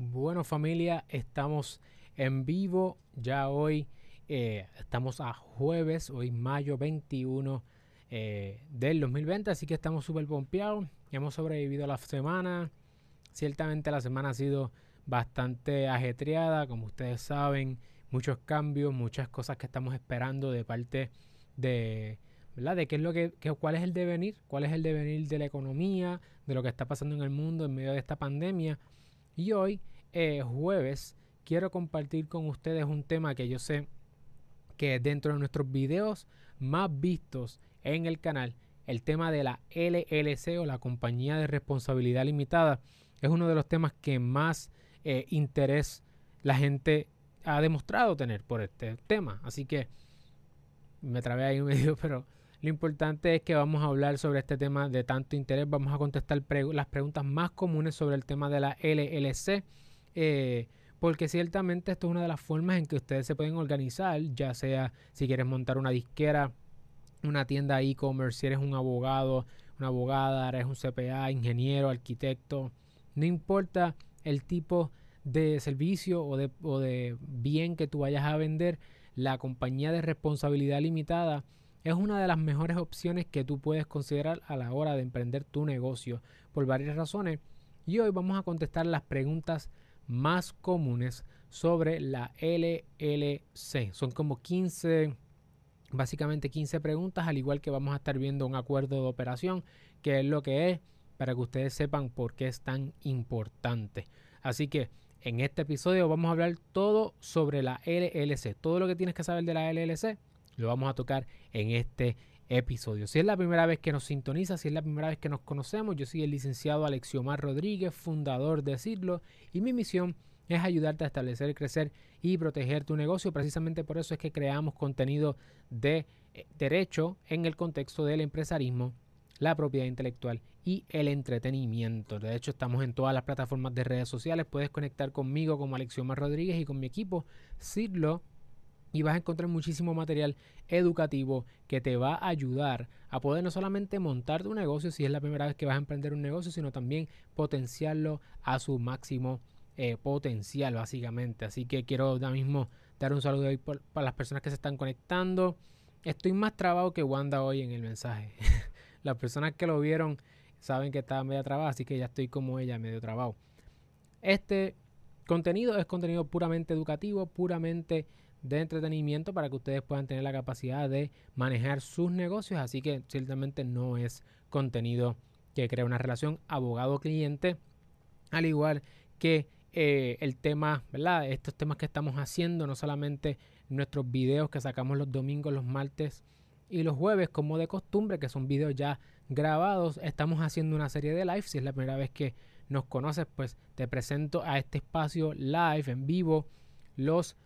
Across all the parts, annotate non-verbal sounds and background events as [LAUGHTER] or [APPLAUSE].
Bueno familia, estamos en vivo ya hoy. Eh, estamos a jueves, hoy mayo 21 eh, del 2020, así que estamos súper pompeados. Hemos sobrevivido a la semana. Ciertamente la semana ha sido bastante ajetreada, como ustedes saben, muchos cambios, muchas cosas que estamos esperando de parte de, ¿verdad? De qué es lo que, cuál es el devenir, cuál es el devenir de la economía, de lo que está pasando en el mundo en medio de esta pandemia. Y hoy, eh, jueves, quiero compartir con ustedes un tema que yo sé que dentro de nuestros videos más vistos en el canal, el tema de la LLC o la compañía de responsabilidad limitada es uno de los temas que más eh, interés la gente ha demostrado tener por este tema. Así que me trabé ahí medio, [LAUGHS] pero lo importante es que vamos a hablar sobre este tema de tanto interés. Vamos a contestar las preguntas más comunes sobre el tema de la LLC. Eh, porque ciertamente esto es una de las formas en que ustedes se pueden organizar, ya sea si quieres montar una disquera, una tienda e-commerce, si eres un abogado, una abogada, eres un CPA, ingeniero, arquitecto, no importa el tipo de servicio o de, o de bien que tú vayas a vender, la compañía de responsabilidad limitada es una de las mejores opciones que tú puedes considerar a la hora de emprender tu negocio por varias razones. Y hoy vamos a contestar las preguntas más comunes sobre la LLC. Son como 15, básicamente 15 preguntas, al igual que vamos a estar viendo un acuerdo de operación, que es lo que es, para que ustedes sepan por qué es tan importante. Así que en este episodio vamos a hablar todo sobre la LLC. Todo lo que tienes que saber de la LLC lo vamos a tocar en este episodio. Si es la primera vez que nos sintoniza, si es la primera vez que nos conocemos, yo soy el licenciado Alexiomar Rodríguez, fundador de Cirlo, y mi misión es ayudarte a establecer, crecer y proteger tu negocio. Precisamente por eso es que creamos contenido de eh, derecho en el contexto del empresarismo, la propiedad intelectual y el entretenimiento. De hecho, estamos en todas las plataformas de redes sociales. Puedes conectar conmigo como Alexiomar Rodríguez y con mi equipo Cirlo y vas a encontrar muchísimo material educativo que te va a ayudar a poder no solamente montar tu negocio si es la primera vez que vas a emprender un negocio, sino también potenciarlo a su máximo eh, potencial, básicamente. Así que quiero ahora mismo dar un saludo ahí para las personas que se están conectando. Estoy más trabado que Wanda hoy en el mensaje. [LAUGHS] las personas que lo vieron saben que estaba medio trabado, así que ya estoy como ella, medio trabado. Este contenido es contenido puramente educativo, puramente de entretenimiento para que ustedes puedan tener la capacidad de manejar sus negocios. Así que ciertamente no es contenido que crea una relación abogado-cliente, al igual que eh, el tema, ¿verdad? Estos temas que estamos haciendo, no solamente nuestros videos que sacamos los domingos, los martes y los jueves, como de costumbre, que son videos ya grabados. Estamos haciendo una serie de live. Si es la primera vez que nos conoces, pues te presento a este espacio live en vivo los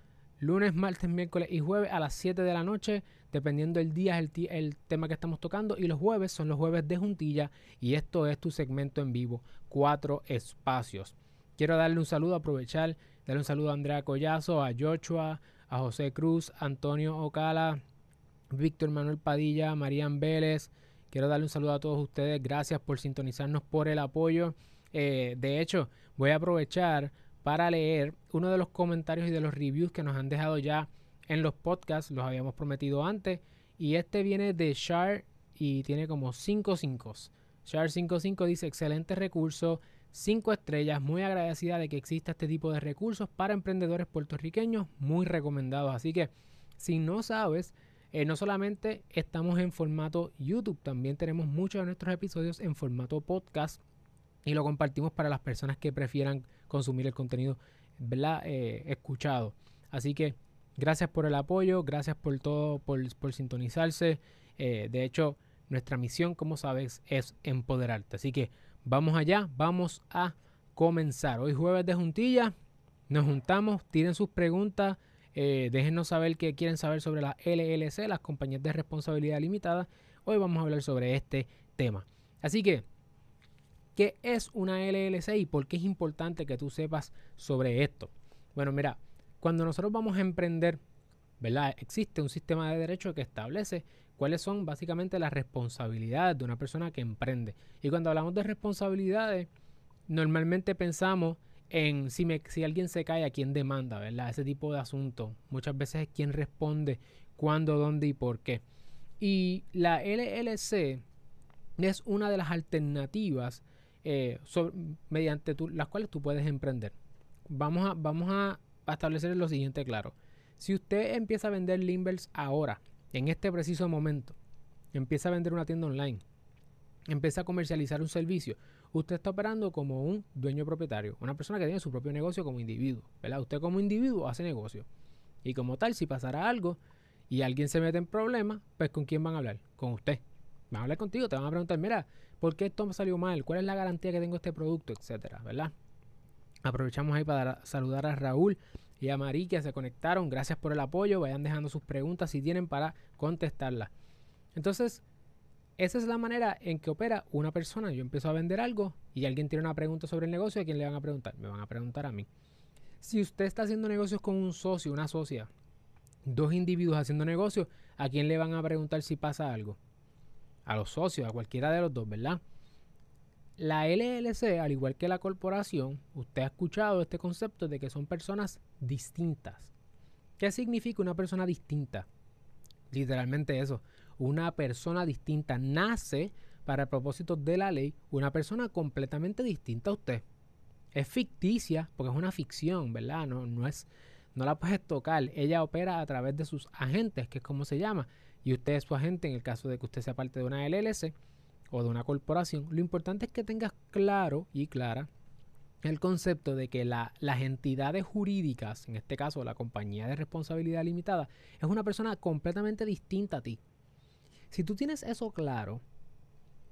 lunes, martes, miércoles y jueves a las 7 de la noche, dependiendo del día el, tema que estamos tocando. Y los jueves son los jueves de juntilla y esto es tu segmento en vivo, cuatro espacios. Quiero darle un saludo, aprovechar, darle un saludo a Andrea Collazo, a Joshua, a José Cruz, Antonio Ocala, Víctor Manuel Padilla, Marían Vélez. Quiero darle un saludo a todos ustedes. Gracias por sintonizarnos, por el apoyo. Eh, de hecho, voy a aprovechar para leer uno de los comentarios y de los reviews que nos han dejado ya en los podcasts, los habíamos prometido antes. Y este viene de Char y tiene como 5 5. Char 55 dice: excelente recurso, 5 estrellas, muy agradecida de que exista este tipo de recursos para emprendedores puertorriqueños, muy recomendados. Así que, si no sabes, eh, no solamente estamos en formato YouTube, también tenemos muchos de nuestros episodios en formato podcast y lo compartimos para las personas que prefieran consumir el contenido eh, escuchado. Así que gracias por el apoyo, gracias por todo, por, sintonizarse. Eh, de hecho, nuestra misión, como sabes, es empoderarte. Así que vamos allá, vamos a comenzar. Hoy jueves de juntilla, nos juntamos, tiren sus preguntas, eh, déjenos saber qué quieren saber sobre la LLC, las compañías de responsabilidad limitada. Hoy vamos a hablar sobre este tema. Así que ¿Qué es una LLC y por qué es importante que tú sepas sobre esto? Bueno, mira, cuando nosotros vamos a emprender, ¿verdad? Existe un sistema de derecho que establece cuáles son básicamente las responsabilidades de una persona que emprende. Y cuando hablamos de responsabilidades, normalmente pensamos en si, me, si alguien se cae, a quién demanda, ¿verdad? Ese tipo de asuntos. Muchas veces es quién responde, cuándo, dónde y por qué. Y la LLC es una de las alternativas eh, mediante las cuales tú puedes emprender. Vamos a, vamos a establecer lo siguiente claro. Si usted empieza a vender Limbers ahora, en este preciso momento, empieza a vender una tienda online, empieza a comercializar un servicio, usted está operando como un dueño propietario, una persona que tiene su propio negocio como individuo, ¿verdad? Usted como individuo hace negocio. Y como tal, si pasara algo y alguien se mete en problemas, pues ¿con quién van a hablar? Con usted. Van a hablar contigo, te van a preguntar, mira, ¿por qué esto me salió mal? ¿Cuál es la garantía que tengo este producto? Etcétera, ¿verdad? Aprovechamos ahí para saludar a Raúl y a Mari que se conectaron. Gracias por el apoyo. Vayan dejando sus preguntas si tienen para contestarlas. Entonces, esa es la manera en que opera una persona. Yo empiezo a vender algo y alguien tiene una pregunta sobre el negocio. ¿A quién le van a preguntar? Me van a preguntar a mí. Si usted está haciendo negocios con un socio, una socia, dos individuos haciendo negocios, ¿a quién le van a preguntar si pasa algo? A los socios, a cualquiera de los dos, ¿verdad? La LLC, al igual que la corporación, usted ha escuchado este concepto de que son personas distintas. ¿Qué significa una persona distinta? Literalmente eso, una persona distinta nace para el propósito de la ley una persona completamente distinta a usted. Es ficticia porque es una ficción, ¿verdad? No, no, es, no la puedes tocar. Ella opera a través de sus agentes, que es como se llama. Y usted es su agente en el caso de que usted sea parte de una LLC o de una corporación, lo importante es que tengas claro y clara el concepto de que las entidades jurídicas, en este caso la compañía de responsabilidad limitada, es una persona completamente distinta a ti. Si tú tienes eso claro,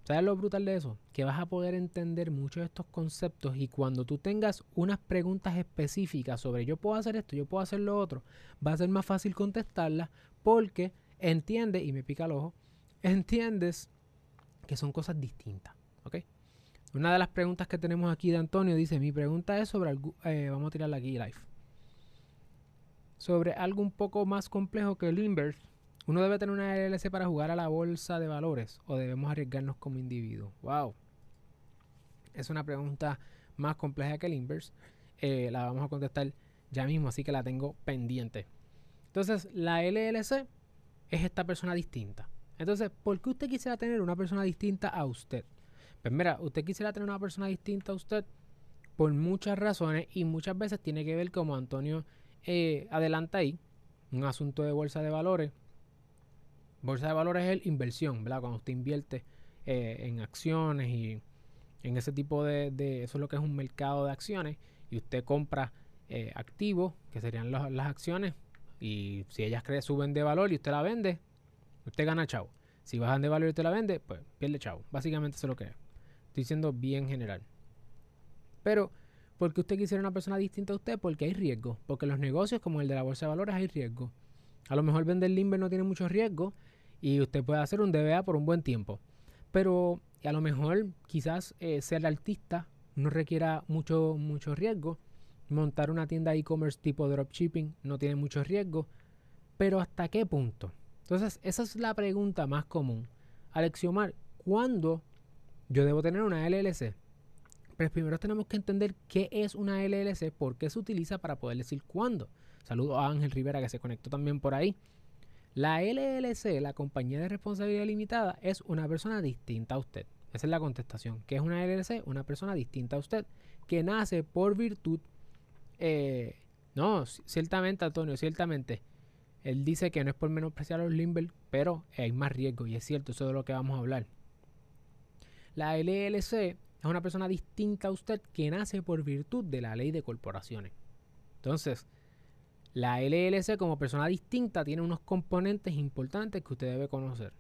¿sabes lo brutal de eso? Que vas a poder entender muchos de estos conceptos y cuando tú tengas unas preguntas específicas sobre yo puedo hacer esto, yo puedo hacer lo otro, va a ser más fácil contestarlas porque entiendes, y me pica el ojo, entiendes que son cosas distintas. ¿ok? Una de las preguntas que tenemos aquí de Antonio dice, mi pregunta es sobre, algo, eh, vamos a tirarla aquí live, sobre algo un poco más complejo que el inverse. ¿Uno debe tener una LLC para jugar a la bolsa de valores o debemos arriesgarnos como individuo? Wow. Es una pregunta más compleja que el inverse. Eh, la vamos a contestar ya mismo, así que la tengo pendiente. Entonces, la LLC es esta persona distinta. Entonces, ¿por qué usted quisiera tener una persona distinta a usted? Pues mira, usted quisiera tener una persona distinta a usted por muchas razones y muchas veces tiene que ver como Antonio eh, adelanta ahí, un asunto de bolsa de valores. Bolsa de valores es el inversión, ¿verdad? Cuando usted invierte eh, en acciones y en ese tipo de, eso es lo que es un mercado de acciones y usted compra eh, activos, que serían las acciones, y si ellas creen, suben de valor y usted la vende, Usted gana chavo. Si bajan de valor y usted la vende, pues pierde chavo. Básicamente eso es lo que es. Estoy siendo bien general. Pero, ¿por qué usted quisiera una persona distinta a usted? Porque hay riesgo. Porque los negocios como el de la bolsa de valores hay riesgo. A lo mejor vender limber no tiene mucho riesgo y usted puede hacer un DBA por un buen tiempo. Pero a lo mejor quizás eh, ser artista no requiera mucho, mucho riesgo. Montar una tienda e-commerce tipo dropshipping no tiene mucho riesgo. Pero ¿hasta qué punto? Entonces, esa es la pregunta más común. Alexiomar, ¿cuándo yo debo tener una LLC? Pero primero tenemos que entender qué es una LLC, por qué se utiliza para poder decir cuándo. Saludo a Ángel Rivera que se conectó también por ahí. La LLC, la compañía de responsabilidad limitada, es una persona distinta a usted. Esa es la contestación. ¿Qué es una LLC? Una persona distinta a usted, que nace por virtud... Eh, no, ciertamente, Antonio, ciertamente. Él dice que no es por menospreciar a los Limber, pero hay más riesgo, y es cierto, eso es de lo que vamos a hablar. La LLC es una persona distinta a usted que nace por virtud de la ley de corporaciones. Entonces, la LLC como persona distinta tiene unos componentes importantes que usted debe conocer.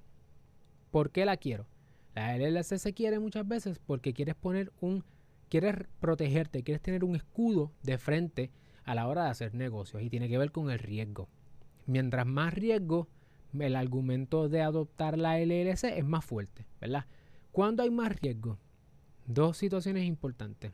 ¿Por qué la quiero? La LLC se quiere muchas veces porque quieres poner un, quieres protegerte, quieres tener un escudo de frente a la hora de hacer negocios y tiene que ver con el riesgo. Mientras más riesgo, el argumento de adoptar la LLC es más fuerte, ¿verdad? ¿Cuándo hay más riesgo? Dos situaciones importantes.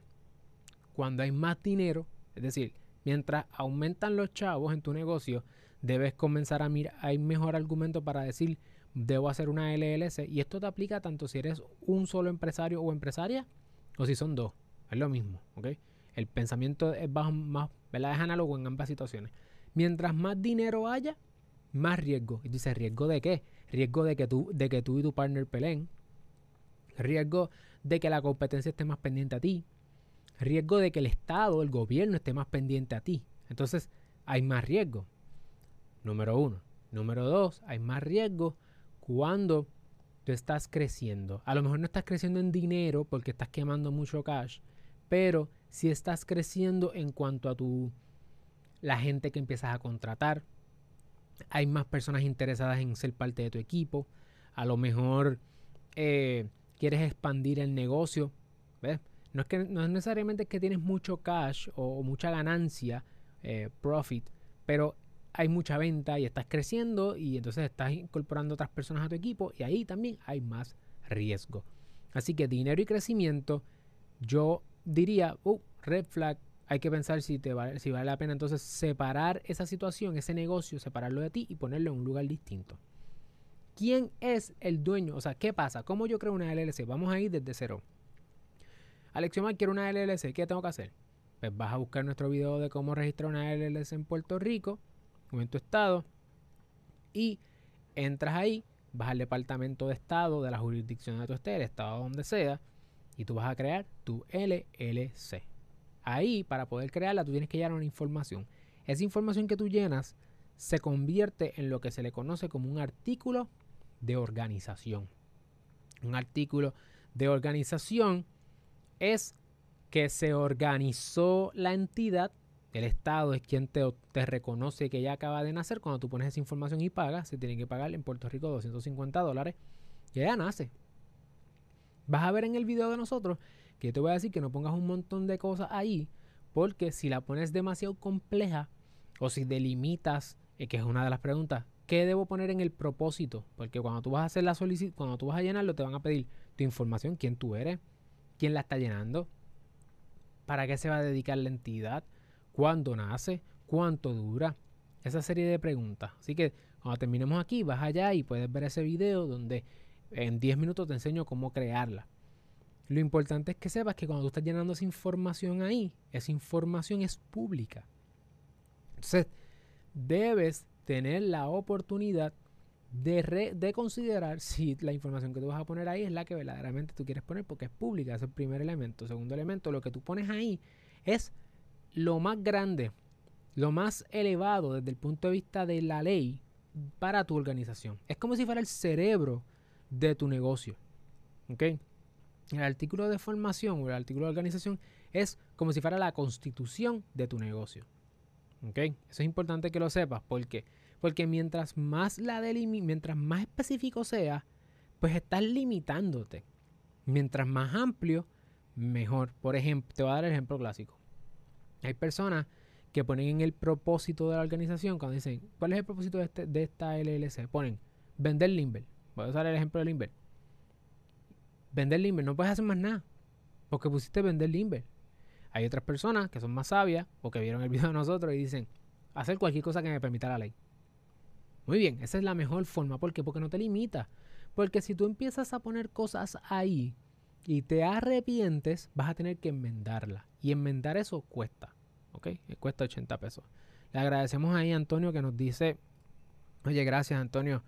Cuando hay más dinero, es decir, mientras aumentan los chavos en tu negocio, debes comenzar a mirar, hay mejor argumento para decir, debo hacer una LLC. Y esto te aplica tanto si eres un solo empresario o empresaria, o si son dos. Es lo mismo, ¿ok? El pensamiento es más, ¿verdad? Es análogo en ambas situaciones. Mientras más dinero haya, más riesgo. Y dice, ¿riesgo de qué? Riesgo de que tú, de que tú y tu partner peleen. Riesgo de que la competencia esté más pendiente a ti. Riesgo de que el Estado, el gobierno esté más pendiente a ti. Entonces, hay más riesgo. Número uno. Número dos, hay más riesgo cuando tú estás creciendo. A lo mejor no estás creciendo en dinero porque estás quemando mucho cash, pero si estás creciendo en cuanto a tu la gente que empiezas a contratar, hay más personas interesadas en ser parte de tu equipo, a lo mejor eh, quieres expandir el negocio, No es, que, no es necesariamente que tienes mucho cash o, mucha ganancia, eh, profit, pero hay mucha venta y estás creciendo y entonces estás incorporando otras personas a tu equipo y ahí también hay más riesgo. Así que dinero y crecimiento, yo diría, uh, red flag, hay que pensar si, te vale, si vale la pena entonces separar esa situación, ese negocio, separarlo de ti y ponerlo en un lugar distinto. ¿Quién es el dueño? O sea, ¿qué pasa? ¿Cómo yo creo una LLC? Vamos a ir desde cero. Alexiomar, quiero una LLC. ¿Qué tengo que hacer? Pues vas a buscar nuestro video de cómo registrar una LLC en Puerto Rico o en tu estado y entras ahí, vas al departamento de estado de la jurisdicción de tu estado, el estado donde sea, y tú vas a crear tu LLC. Ahí, para poder crearla, tú tienes que llenar una información. Esa información que tú llenas se convierte en lo que se le conoce como un artículo de organización. Un artículo de organización es que se organizó la entidad, el Estado es quien te, te, reconoce que ya acaba de nacer. Cuando tú pones esa información y pagas, se tiene que pagar en Puerto Rico 250 dólares, que ya nace. Vas a ver en el video de nosotros que te voy a decir que no pongas un montón de cosas ahí, porque si la pones demasiado compleja o si delimitas, eh, que es una de las preguntas, ¿qué debo poner en el propósito? Porque cuando tú vas a hacer la solicitud, cuando tú vas a llenarlo, te van a pedir tu información, quién tú eres, quién la está llenando, para qué se va a dedicar la entidad, cuándo nace, cuánto dura, esa serie de preguntas. Así que cuando terminemos aquí, vas allá y puedes ver ese video donde en 10 minutos te enseño cómo crearla. Lo importante es que sepas que cuando tú estás llenando esa información ahí, esa información es pública. Entonces, debes tener la oportunidad de, de, considerar si la información que tú vas a poner ahí es la que verdaderamente tú quieres poner porque es pública. Ese es el primer elemento. Segundo elemento, lo que tú pones ahí es lo más grande, lo más elevado desde el punto de vista de la ley para tu organización. Es como si fuera el cerebro de tu negocio. ¿Ok? El artículo de formación o el artículo de organización es como si fuera la constitución de tu negocio. ¿Ok? Eso es importante que lo sepas. ¿Por qué? Porque mientras más la mientras más específico sea, pues estás limitándote. Mientras más amplio, mejor. Por ejemplo, te voy a dar el ejemplo clásico. Hay personas que ponen en el propósito de la organización, cuando dicen, ¿cuál es el propósito de, este, de esta LLC? Ponen, vender Limber. Voy a usar el ejemplo de Limber. Vender Limber, no puedes hacer más nada. Porque pusiste vender Limber. Hay otras personas que son más sabias o que vieron el video de nosotros y dicen, hacer cualquier cosa que me permita la ley. Muy bien, esa es la mejor forma. ¿Por qué? Porque no te limita. Porque si tú empiezas a poner cosas ahí y te arrepientes, vas a tener que enmendarla. Y enmendar eso cuesta. ¿Ok? Cuesta 80 pesos. Le agradecemos ahí a Antonio que nos dice, oye, gracias Antonio.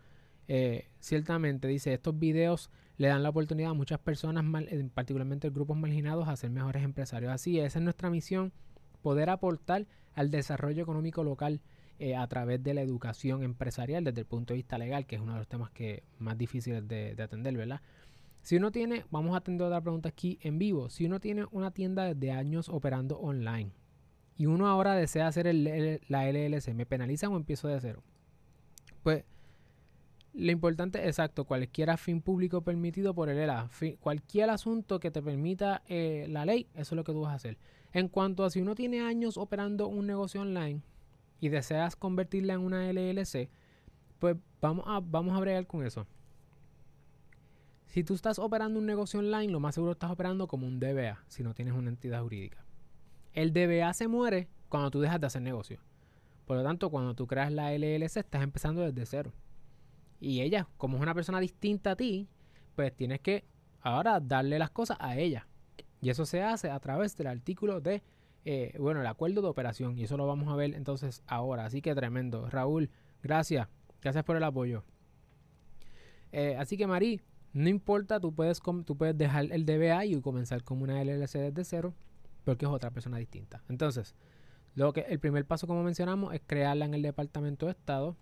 Eh, ciertamente dice, estos videos le dan la oportunidad a muchas personas, particularmente grupos marginados, a ser mejores empresarios. Así esa es nuestra misión, poder aportar al desarrollo económico local eh, a través de la educación empresarial desde el punto de vista legal, que es uno de los temas que más difíciles de, atender, ¿verdad? Si uno tiene, vamos a atender otra pregunta aquí en vivo, si uno tiene una tienda desde años operando online y uno ahora desea hacer el, la LLC, ¿me penalizan o empiezo de cero? Pues lo importante, exacto, cualquier fin público permitido por el ELA, cualquier asunto que te permita eh, la ley, eso es lo que tú vas a hacer. En cuanto a si uno tiene años operando un negocio online, y deseas convertirla en una LLC, pues vamos a, vamos a bregar con eso. Si tú estás operando un negocio online, lo más seguro estás operando como un DBA, si no tienes una entidad jurídica. El DBA se muere cuando tú dejas de hacer negocio. Por lo tanto, cuando tú creas la LLC, estás empezando desde cero. Y ella, como es una persona distinta a ti, pues tienes que ahora darle las cosas a ella. Y eso se hace a través del artículo de eh, bueno, el acuerdo de operación. Y eso lo vamos a ver entonces ahora. Así que tremendo. Raúl, gracias. Gracias por el apoyo. Eh, así que Marí, no importa, tú puedes, tú puedes dejar el DBA y comenzar como una LLC desde cero, porque es otra persona distinta. Entonces, lo que, el primer paso, como mencionamos, es crearla en el Departamento de Estado,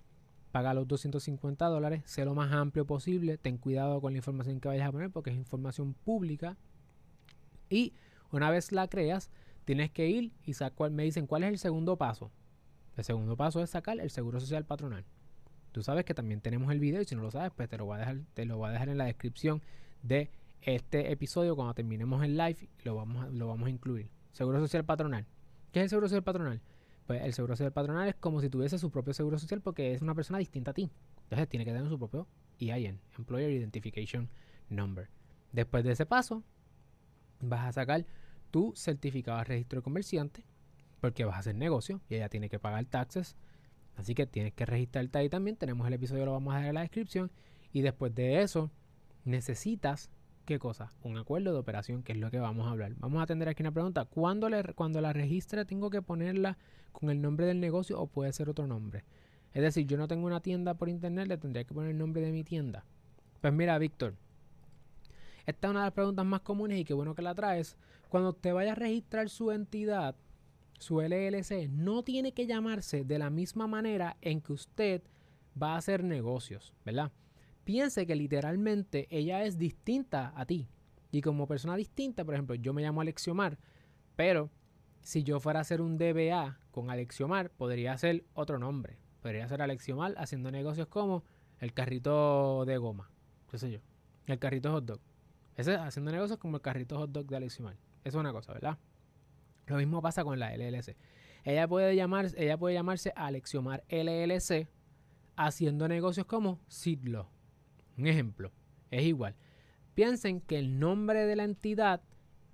paga los 250 dólares, sé lo más amplio posible, ten cuidado con la información que vayas a poner porque es información pública. Y una vez la creas, tienes que ir y sacar, me dicen cuál es el segundo paso. El segundo paso es sacar el seguro social patronal. Tú sabes que también tenemos el video y si no lo sabes, pues te lo voy a dejar, te lo voy a dejar en la descripción de este episodio cuando terminemos el live lo vamos a, lo vamos a incluir. Seguro social patronal. ¿Qué es el seguro social patronal? Pues el seguro social patronal es como si tuviese su propio seguro social porque es una persona distinta a ti. Entonces tiene que tener su propio EIN, Employer Identification Number. Después de ese paso, vas a sacar tu certificado de registro de comerciante porque vas a hacer negocio y ella tiene que pagar taxes Así que tienes que registrarte ahí también. Tenemos el episodio, lo vamos a dejar en la descripción. Y después de eso, necesitas, ¿qué cosa? Un acuerdo de operación, que es lo que vamos a hablar. Vamos a atender aquí una pregunta. ¿Cuándo le, cuando la registre tengo que ponerla con el nombre del negocio o puede ser otro nombre? Es decir, yo no tengo una tienda por internet, le tendría que poner el nombre de mi tienda. Pues mira, Víctor, esta es una de las preguntas más comunes y qué bueno que la traes. Cuando te vaya a registrar su entidad, su LLC no tiene que llamarse de la misma manera en que usted va a hacer negocios, ¿verdad? Piense que literalmente ella es distinta a ti. Y como persona distinta, por ejemplo, yo me llamo Alexiomar, pero si yo fuera a hacer un DBA con Alexiomar, podría ser otro nombre. Podría ser Alexiomar haciendo negocios como el carrito de goma, qué sé yo, el carrito hot dog. Ese haciendo negocios como el carrito hot dog de Alexiomar. Eso es una cosa, ¿verdad? Lo mismo pasa con la LLC. Ella puede, llamarse, ella puede llamarse Alexiomar LLC haciendo negocios como Sidlo. Un ejemplo, es igual. Piensen que el nombre de la entidad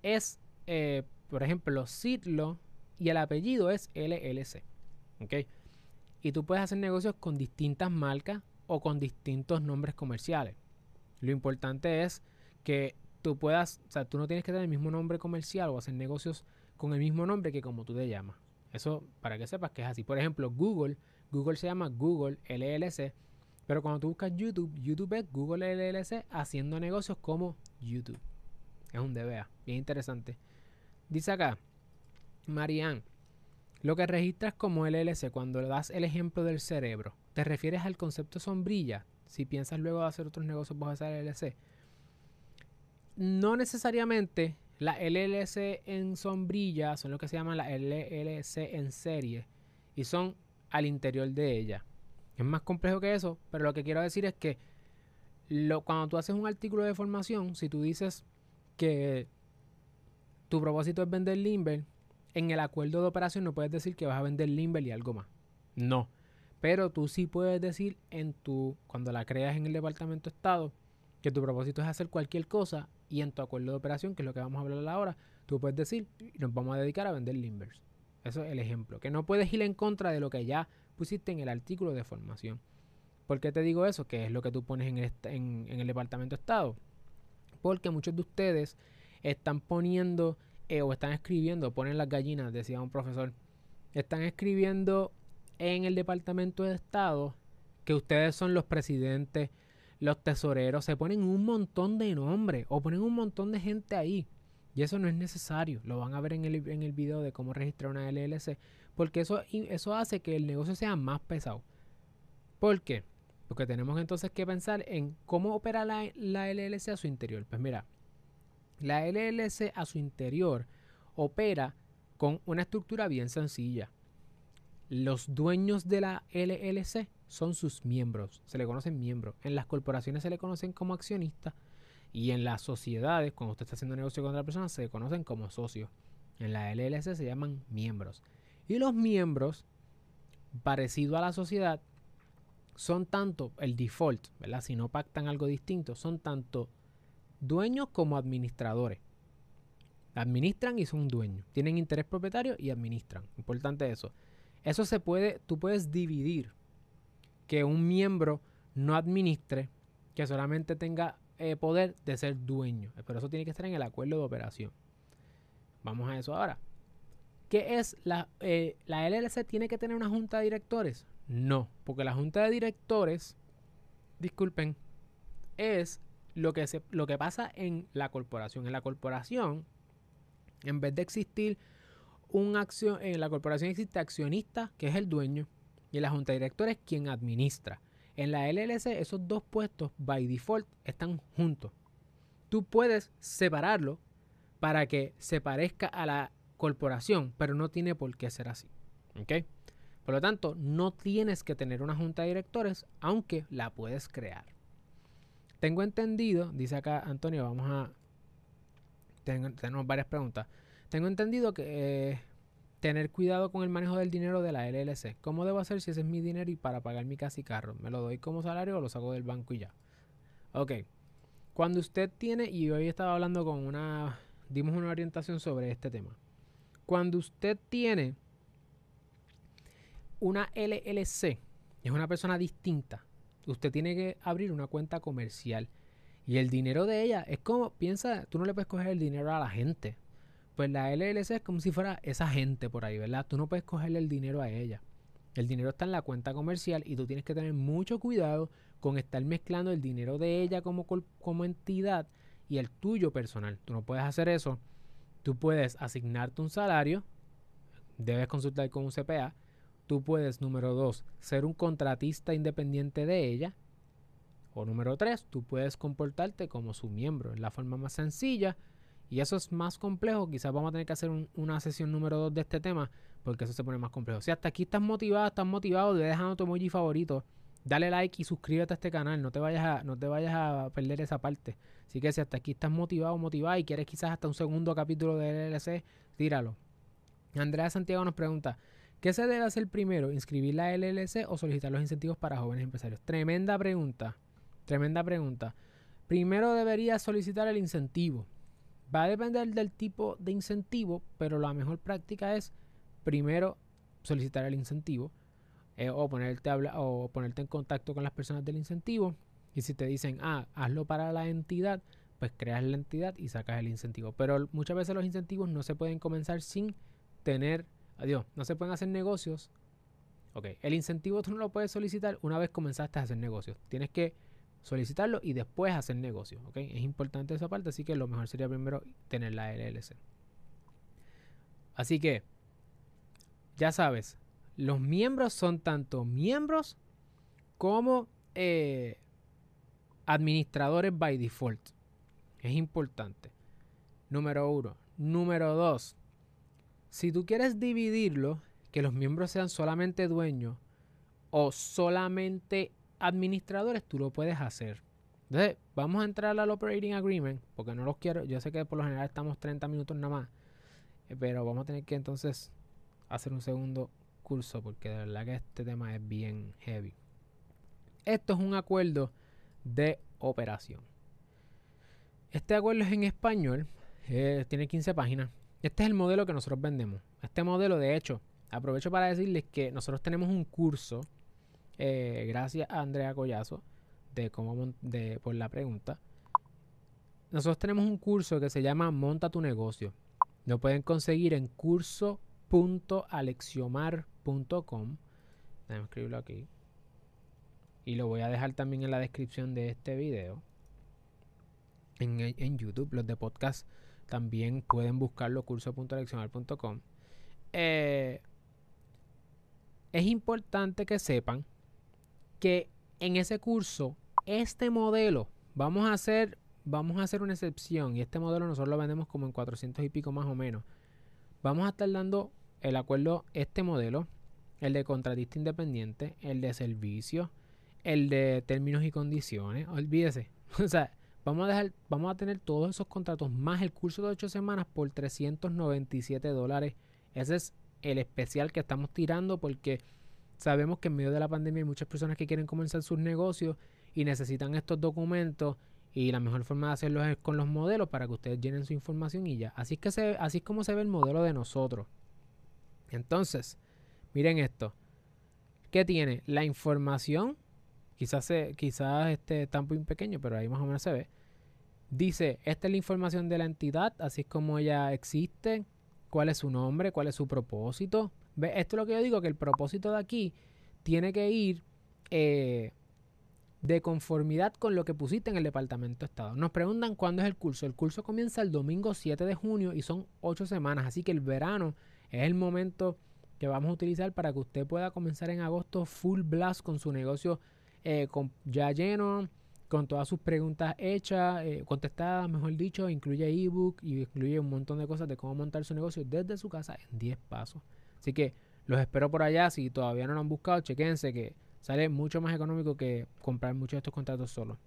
es, eh, por ejemplo, Sidlo y el apellido es LLC. ¿Ok? Y tú puedes hacer negocios con distintas marcas o con distintos nombres comerciales. Lo importante es que tú puedas, o sea, tú no tienes que tener el mismo nombre comercial o hacer negocios con el mismo nombre que como tú te llamas. Eso para que sepas que es así. Por ejemplo, Google, Google se llama Google LLC, pero cuando tú buscas YouTube, YouTube es Google LLC haciendo negocios como YouTube. Es un DBA, bien interesante. Dice acá, Marianne, lo que registras como LLC cuando le das el ejemplo del cerebro, ¿te refieres al concepto sombrilla? Si piensas luego de hacer otros negocios bajo esa LLC. No necesariamente la LLC en sombrilla son lo que se llama la LLC en serie y son al interior de ella. Es más complejo que eso, pero lo que quiero decir es que lo, cuando tú haces un artículo de formación, si tú dices que tu propósito es vender Limber, en el acuerdo de operación no puedes decir que vas a vender Limber y algo más. No. Pero tú sí puedes decir en tu, cuando la creas en el departamento de Estado, que tu propósito es hacer cualquier cosa y en tu acuerdo de operación, que es lo que vamos a hablar ahora, tú puedes decir, nos vamos a dedicar a vender limbers. Eso es el ejemplo. Que no puedes ir en contra de lo que ya pusiste en el artículo de formación. ¿Por qué te digo eso? Que es lo que tú pones en el, en, el Departamento de Estado. Porque muchos de ustedes están poniendo eh, o están escribiendo, ponen las gallinas, decía un profesor, están escribiendo en el Departamento de Estado que ustedes son los presidentes los tesoreros se ponen un montón de nombres o ponen un montón de gente ahí. Y eso no es necesario. Lo van a ver en el, en el video de cómo registrar una LLC. Porque eso, eso hace que el negocio sea más pesado. ¿Por qué? Porque tenemos entonces que pensar en cómo opera la, la LLC a su interior. Pues mira, la LLC a su interior opera con una estructura bien sencilla. Los dueños de la LLC son sus miembros, se le conocen miembros. En las corporaciones se le conocen como accionistas y en las sociedades, cuando usted está haciendo negocio con otra persona, se le conocen como socios. En la LLC se llaman miembros. Y los miembros, parecido a la sociedad, son tanto el default, ¿verdad? Si no pactan algo distinto, son tanto dueños como administradores. Administran y son dueños. Tienen interés propietario y administran. Importante eso. Eso se puede, tú puedes dividir que un miembro no administre, que solamente tenga eh, poder de ser dueño. Pero eso tiene que estar en el acuerdo de operación. Vamos a eso ahora. ¿Qué es la, eh, la LLC? ¿Tiene que tener una junta de directores? No, porque la junta de directores, disculpen, es lo que, se, lo que pasa en la corporación. En la corporación, en vez de existir un acción, en la corporación existe accionista, que es el dueño, y en la junta de directores quien administra. En la LLC esos dos puestos by default están juntos. Tú puedes separarlo para que se parezca a la corporación, pero no tiene por qué ser así. ¿Ok? Por lo tanto, no tienes que tener una junta de directores, aunque la puedes crear. Tengo entendido, dice acá Antonio, vamos a... tenemos varias preguntas. Tengo entendido que eh, tener cuidado con el manejo del dinero de la LLC. ¿Cómo debo hacer si ese es mi dinero y para pagar mi casa y carro? ¿Me lo doy como salario o lo saco del banco y ya? Ok. Cuando usted tiene, y hoy estaba hablando con una, dimos una orientación sobre este tema. Cuando usted tiene una LLC, es una persona distinta, usted tiene que abrir una cuenta comercial. Y el dinero de ella es como, piensa, tú no le puedes coger el dinero a la gente. Pues la LLC es como si fuera esa gente por ahí, ¿verdad? Tú no puedes cogerle el dinero a ella. El dinero está en la cuenta comercial y tú tienes que tener mucho cuidado con estar mezclando el dinero de ella como, como entidad y el tuyo personal. Tú no puedes hacer eso. Tú puedes asignarte un salario, debes consultar con un CPA. Tú puedes, número dos, ser un contratista independiente de ella. O número tres, tú puedes comportarte como su miembro. Es la forma más sencilla y eso es más complejo. Quizás vamos a tener que hacer una sesión número 2 de este tema. Porque eso se pone más complejo. Si hasta aquí estás motivado, estás motivado, de dejando tu emoji favorito. Dale like y suscríbete a este canal. No te vayas a, no te vayas a perder esa parte. Así que si hasta aquí estás motivado, motivado y quieres quizás hasta un segundo capítulo de LLC, tíralo. Andrea Santiago nos pregunta, ¿qué se debe hacer primero? ¿Inscribir la LLC o solicitar los incentivos para jóvenes empresarios? Tremenda pregunta. Tremenda pregunta. Primero deberías solicitar el incentivo. Va a depender del tipo de incentivo, pero la mejor práctica es primero solicitar el incentivo o, ponerte o ponerte en contacto con las personas del incentivo. Y si te dicen, ah, hazlo para la entidad, pues creas la entidad y sacas el incentivo. Pero muchas veces los incentivos no se pueden comenzar sin tener, adiós, no se pueden hacer negocios. Ok, el incentivo tú no lo puedes solicitar una vez comenzaste a hacer negocios. Tienes que solicitarlo y después hacer negocio. Es importante esa parte, así que lo mejor sería primero tener la LLC. Así que, ya sabes, los miembros son tanto miembros como eh, administradores by default. Es importante. Número uno. Número dos. Si tú quieres dividirlo, que los miembros sean solamente dueños o solamente administradores tú lo puedes hacer. Entonces, vamos a entrar al Operating Agreement, porque no los quiero. Yo sé que por lo general estamos 30 minutos nada más, eh, pero vamos a tener que entonces hacer un segundo curso, porque de verdad que este tema es bien heavy. Esto es un acuerdo de operación. Este acuerdo es en español, eh, tiene 15 páginas. Este es el modelo que nosotros vendemos. Este modelo, de hecho, aprovecho para decirles que nosotros tenemos un curso eh, gracias a Andrea Collazo de cómo de, por la pregunta. Nosotros tenemos un curso que se llama Monta tu negocio. Lo pueden conseguir en curso.alexiomar.com. Déjame escribirlo aquí. Y lo voy a dejar también en la descripción de este video. En, en YouTube, los de podcast también pueden buscarlo curso.alexiomar.com. Eh, es importante que sepan que en ese curso, este modelo, vamos a hacer, vamos a hacer una excepción. Y este modelo nosotros lo vendemos como en 400 y pico más o menos. Vamos a estar dando el acuerdo, este modelo, el de contratista independiente, el de servicio, el de términos y condiciones. Olvídese. [LAUGHS] O sea, vamos a dejar, vamos a tener todos esos contratos más el curso de 8 semanas por 397 dólares. Ese es el especial que estamos tirando porque Sabemos que en medio de la pandemia hay muchas personas que quieren comenzar sus negocios y necesitan estos documentos y la mejor forma de hacerlo es con los modelos para que ustedes llenen su información y ya. Así es, que se, así es como se ve el modelo de nosotros. Entonces, miren esto. ¿Qué tiene? La información, quizás, se, quizás este pequeño, pero ahí más o menos se ve. Dice, esta es la información de la entidad, así es como ella existe, cuál es su nombre, cuál es su propósito. Esto es lo que yo digo, que el propósito de aquí tiene que ir eh, de conformidad con lo que pusiste en el Departamento de Estado. Nos preguntan cuándo es el curso. El curso comienza el domingo 7 de junio y son 8 semanas, así que el verano es el momento que vamos a utilizar para que usted pueda comenzar en agosto full blast con su negocio eh, ya lleno, con todas sus preguntas hechas, eh, contestadas, mejor dicho, incluye ebook y incluye un montón de cosas de cómo montar su negocio desde su casa en 10 pasos. Así que los espero por allá. Si todavía no lo han buscado, chequense que sale mucho más económico que comprar muchos de estos contratos solo.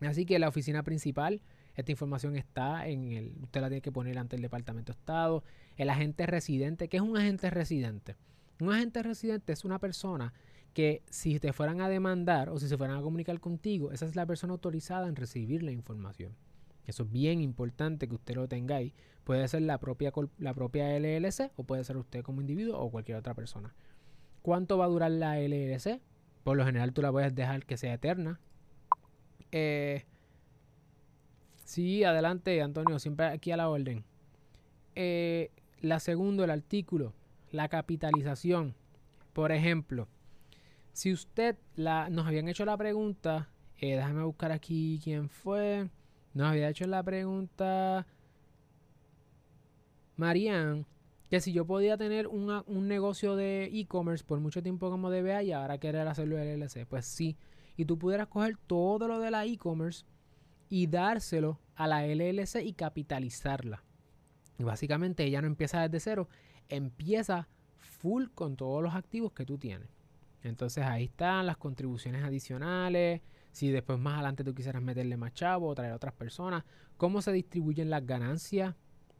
Así que la oficina principal, esta información está en el, usted la tiene que poner ante el Departamento de Estado. El agente residente, ¿qué es un agente residente? Un agente residente es una persona que si te fueran a demandar o si se fueran a comunicar contigo, esa es la persona autorizada en recibir la información. Eso es bien importante que usted lo tengáis. Puede ser la propia, la propia LLC o puede ser usted como individuo o cualquier otra persona. ¿Cuánto va a durar la LLC? Por lo general tú la puedes dejar que sea eterna. Eh, sí, adelante Antonio, siempre aquí a la orden. Eh, la segunda, el artículo, la capitalización. Por ejemplo, si usted la, nos habían hecho la pregunta, eh, déjame buscar aquí quién fue. Nos había hecho la pregunta Marianne, que si yo podía tener un negocio de e-commerce por mucho tiempo como DBA y ahora querer hacerlo de LLC. Pues sí. Y tú pudieras coger todo lo de la e-commerce y dárselo a la LLC y capitalizarla. Y básicamente ella no empieza desde cero, empieza full con todos los activos que tú tienes. Entonces ahí están las contribuciones adicionales. Si después más adelante tú quisieras meterle más chavo o traer a otras personas, cómo se distribuyen las ganancias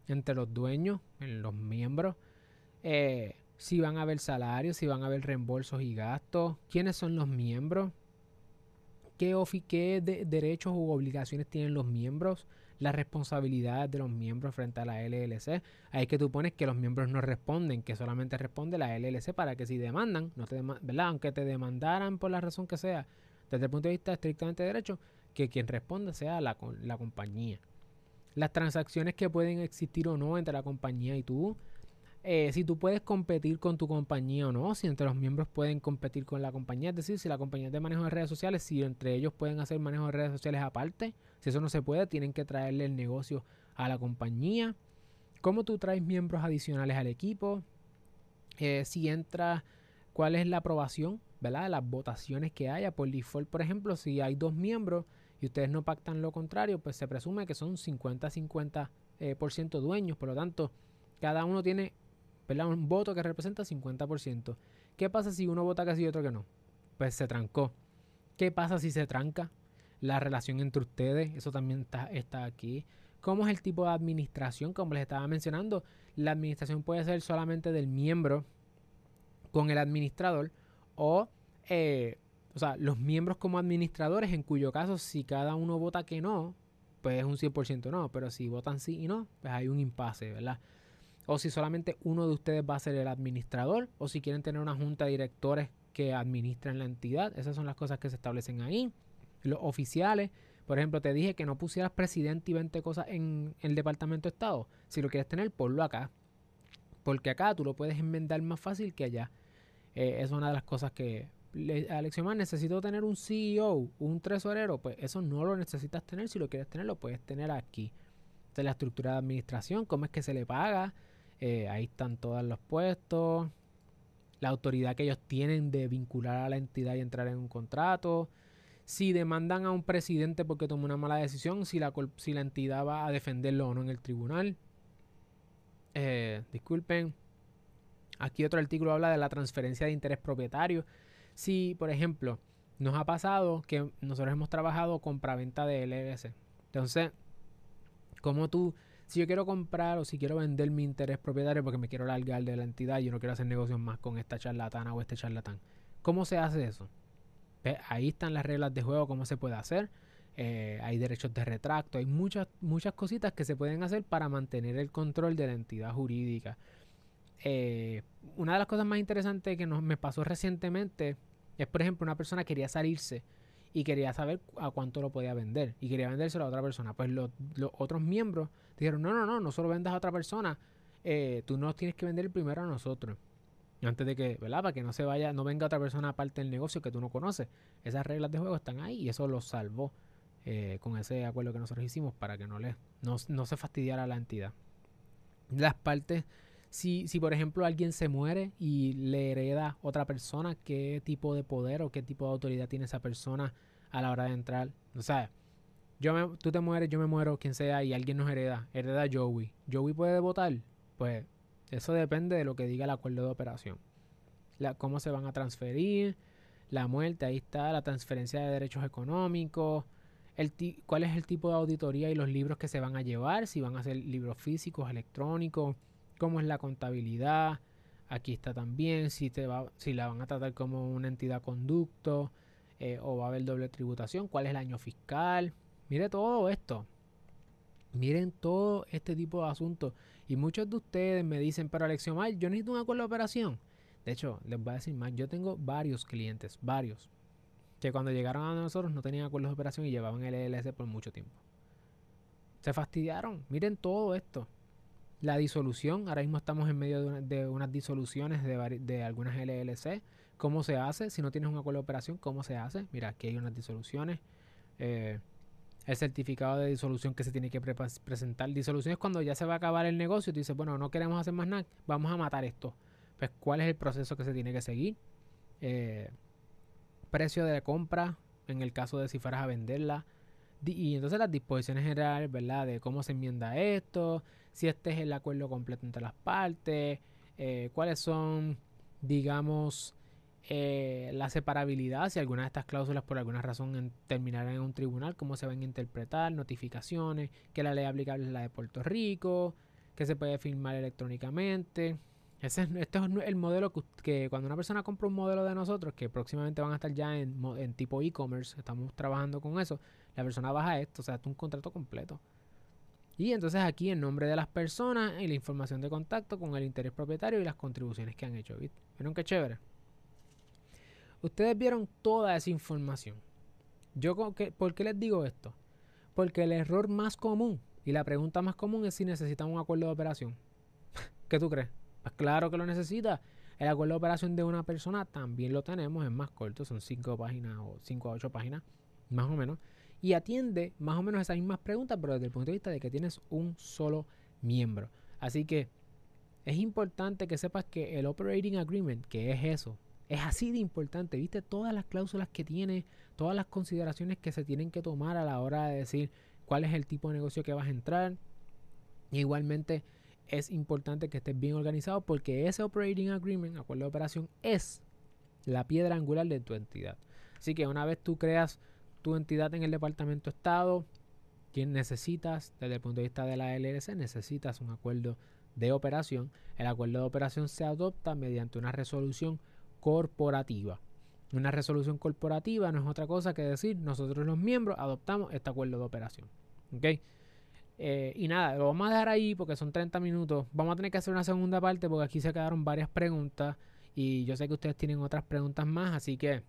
entre los dueños, en los miembros, eh, si van a haber salarios, si van a haber reembolsos y gastos, quiénes son los miembros, qué, qué derechos u obligaciones tienen los miembros, las responsabilidades de los miembros frente a la LLC. Ahí que tú pones que los miembros no responden, que solamente responde la LLC para que si demandan, no ¿verdad? aunque te demandaran por la razón que sea, desde el punto de vista estrictamente de derecho, que quien responda sea la, la compañía. Las transacciones que pueden existir o no entre la compañía y tú. Eh, si tú puedes competir con tu compañía o no, si entre los miembros pueden competir con la compañía, es decir, si la compañía es de manejo de redes sociales, si entre ellos pueden hacer manejo de redes sociales aparte, si eso no se puede, tienen que traerle el negocio a la compañía. ¿Cómo tú traes miembros adicionales al equipo? Eh, si entra, ¿cuál es la aprobación, verdad? Las votaciones que haya por default, por ejemplo, si hay dos miembros y ustedes no pactan lo contrario, pues se presume que son 50-50% eh, dueños, por lo tanto, cada uno tiene un voto que representa 50%. ¿Qué pasa si uno vota casi y otro que no? Pues se trancó. ¿Qué pasa si se tranca? La relación entre ustedes, eso también está, está aquí. ¿Cómo es el tipo de administración? Como les estaba mencionando, la administración puede ser solamente del miembro con el administrador o, eh, o sea, los miembros como administradores, en cuyo caso si cada uno vota que no, pues es un 100% no, pero si votan sí y no, pues hay un impasse, ¿verdad? O si solamente uno de ustedes va a ser el administrador, o si quieren tener una junta de directores que administren la entidad, esas son las cosas que se establecen ahí. Los oficiales, por ejemplo, te dije que no pusieras presidente y 20 cosas en el Departamento de Estado. Si lo quieres tener, ponlo acá. Porque acá tú lo puedes enmendar más fácil que allá. Eh, es una de las cosas que Alexion más necesito tener un CEO, un tesorero, pues eso no lo necesitas tener. Si lo quieres tener, lo puedes tener aquí. Es la estructura de administración, cómo es que se le paga. Eh, ahí están todos los puestos. La autoridad que ellos tienen de vincular a la entidad y entrar en un contrato si demandan a un presidente porque tomó una mala decisión, si la, si la entidad va a defenderlo o no en el tribunal. Eh, disculpen. Aquí otro artículo habla de la transferencia de interés propietario. Si, por ejemplo, nos ha pasado que nosotros hemos trabajado compra-venta de LLC. Entonces, como tú, si yo quiero comprar o si quiero vender mi interés propietario porque me quiero largar de la entidad y yo no quiero hacer negocios más con esta charlatana o este charlatán, ¿cómo se hace eso? Ahí están las reglas de juego, cómo se puede hacer. Eh, hay derechos de retracto, hay muchas, muchas cositas que se pueden hacer para mantener el control de la entidad jurídica. Eh, una de las cosas más interesantes que me pasó recientemente es, por ejemplo, una persona quería salirse y quería saber a cuánto lo podía vender y quería vendérselo a otra persona. Pues los, otros miembros dijeron, no, no, no, no solo vendas a otra persona, eh, tú nos tienes que vender primero a nosotros. Antes de que, ¿verdad? Para que no se vaya, no venga otra persona aparte del negocio que tú no conoces. Esas reglas de juego están ahí y eso lo salvó eh, con ese acuerdo que nosotros hicimos para que no, le, no, no se fastidiara la entidad. Las partes, si, si por ejemplo alguien se muere y le hereda otra persona, ¿qué tipo de poder o qué tipo de autoridad tiene esa persona a la hora de entrar? O sea, yo me, tú te mueres, yo me muero, quien sea, y alguien nos hereda. Hereda Joey. ¿Joey puede votar? Pues eso depende de lo que diga el acuerdo de operación. Cómo se van a transferir, la muerte, ahí está, la transferencia de derechos económicos, el cuál es el tipo de auditoría y los libros que se van a llevar, si van a ser libros físicos, electrónicos, cómo es la contabilidad, aquí está también, si, te va, si la van a tratar como una entidad conducto eh, o va a haber doble tributación, cuál es el año fiscal, Mire todo esto. Miren todo este tipo de asuntos. Y muchos de ustedes me dicen, pero Alexiomar, yo necesito un acuerdo de operación. De hecho, les voy a decir más, yo tengo varios clientes, varios, que cuando llegaron a nosotros no tenían acuerdos de operación y llevaban el LLC por mucho tiempo. Se fastidiaron. Miren todo esto. La disolución, ahora mismo estamos en medio de, unas disoluciones de, de, algunas LLC. ¿Cómo se hace? Si no tienes un acuerdo de operación, ¿cómo se hace? Mira, aquí hay unas disoluciones. Eh, el certificado de disolución que se tiene que presentar. Disolución es cuando ya se va a acabar el negocio y tú dices, bueno, no queremos hacer más nada, vamos a matar esto. Pues, ¿cuál es el proceso que se tiene que seguir? Eh, precio de compra, en el caso de si fueras a venderla. Y entonces las disposiciones generales, ¿verdad? De cómo se enmienda esto, si este es el acuerdo completo entre las partes, eh, cuáles son, digamos, eh, la separabilidad, si alguna de estas cláusulas por alguna razón terminarán en un tribunal, cómo se van a interpretar, notificaciones, que la ley aplicable es la de Puerto Rico, que se puede firmar electrónicamente. Ese es, este es el modelo que, cuando una persona compra un modelo de nosotros, que próximamente van a estar ya en, en tipo e-commerce, estamos trabajando con eso, la persona baja esto, o sea, es un contrato completo. Y entonces aquí en nombre de las personas y la información de contacto con el interés propietario y las contribuciones que han hecho. ¿Vieron qué chévere? Ustedes vieron toda esa información. Yo, ¿Por qué les digo esto? Porque el error más común y la pregunta más común es si necesitan un acuerdo de operación. [LAUGHS] ¿Qué tú crees? Pues claro que lo necesita. El acuerdo de operación de una persona también lo tenemos, es más corto, son 5 páginas o 5 a 8 páginas, más o menos. Y atiende más o menos esas mismas preguntas, pero desde el punto de vista de que tienes un solo miembro. Así que es importante que sepas que el Operating Agreement, que es eso, es así de importante, ¿viste? Todas las cláusulas que tiene, todas las consideraciones que se tienen que tomar a la hora de decir cuál es el tipo de negocio que vas a entrar. Igualmente es importante que estés bien organizado porque ese Operating Agreement, acuerdo de operación, es la piedra angular de tu entidad. Así que una vez tú creas tu entidad en el departamento de Estado, quien necesitas, desde el punto de vista de la LLC, necesitas un acuerdo de operación. El acuerdo de operación se adopta mediante una resolución corporativa. Una resolución corporativa no es otra cosa que decir, nosotros los miembros adoptamos este acuerdo de operación. ¿Ok? Eh, y nada, lo vamos a dejar ahí porque son 30 minutos. Vamos a tener que hacer una segunda parte porque aquí se quedaron varias preguntas y yo sé que ustedes tienen otras preguntas más, así que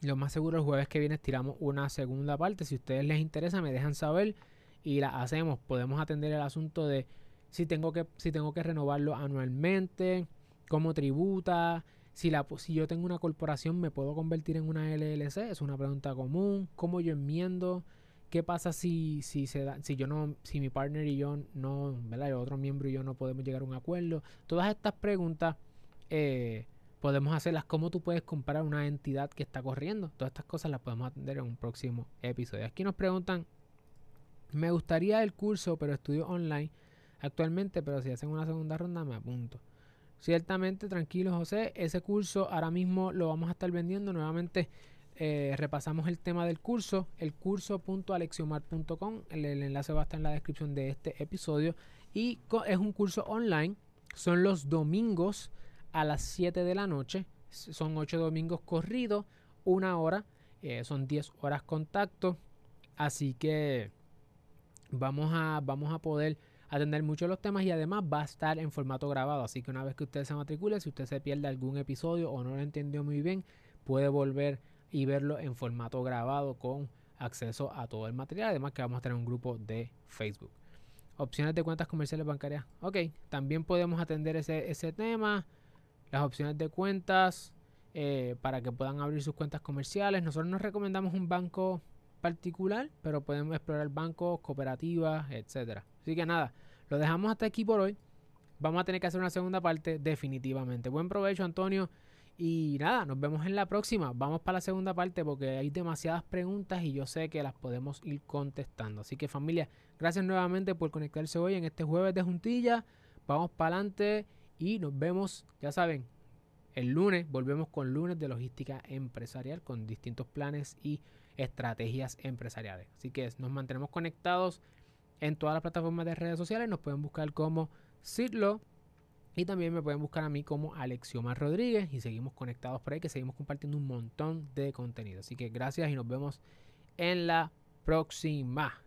lo más seguro el jueves que viene tiramos una segunda parte. Si a ustedes les interesa, me dejan saber y la hacemos. Podemos atender el asunto de si tengo que, si tengo que renovarlo anualmente, cómo tributa, si, la, si yo tengo una corporación, ¿me puedo convertir en una LLC? Es una pregunta común. ¿Cómo yo enmiendo? ¿Qué pasa si, si, se da, si yo no, si mi partner y yo no, ¿verdad? El otro miembro y yo no podemos llegar a un acuerdo? Todas estas preguntas eh, podemos hacerlas. ¿Cómo tú puedes comprar una entidad que está corriendo? Todas estas cosas las podemos atender en un próximo episodio. Aquí nos preguntan, me gustaría el curso, pero estudio online actualmente, pero si hacen una segunda ronda me apunto. Ciertamente, tranquilo José, ese curso ahora mismo lo vamos a estar vendiendo. Nuevamente eh, repasamos el tema del curso, el curso.alexiomar.com, el, el, enlace va a estar en la descripción de este episodio. Y es un curso online, son los domingos a las 7 de la noche, son 8 domingos corridos, una hora, eh, son 10 horas contacto, así que vamos a, vamos a poder atender mucho los temas y además va a estar en formato grabado. Así que una vez que usted se matricule, si usted se pierde algún episodio o no lo entendió muy bien, puede volver y verlo en formato grabado con acceso a todo el material. Además que vamos a tener un grupo de Facebook. Opciones de cuentas comerciales bancarias. Ok, también podemos atender ese, ese tema. Las opciones de cuentas eh, para que puedan abrir sus cuentas comerciales. Nosotros nos recomendamos un banco particular, pero podemos explorar bancos, cooperativas, etcétera. Así que nada, lo dejamos hasta aquí por hoy. Vamos a tener que hacer una segunda parte definitivamente. Buen provecho, Antonio. Y nada, nos vemos en la próxima. Vamos para la segunda parte porque hay demasiadas preguntas y yo sé que las podemos ir contestando. Así que familia, gracias nuevamente por conectarse hoy en este jueves de juntilla. Vamos para adelante y nos vemos, ya saben, el lunes volvemos con lunes de logística empresarial con distintos planes y estrategias empresariales. Así que nos mantenemos conectados en todas las plataformas de redes sociales. Nos pueden buscar como Sidlo y también me pueden buscar a mí como Alexiomar Rodríguez y seguimos conectados por ahí que seguimos compartiendo un montón de contenido. Así que gracias y nos vemos en la próxima.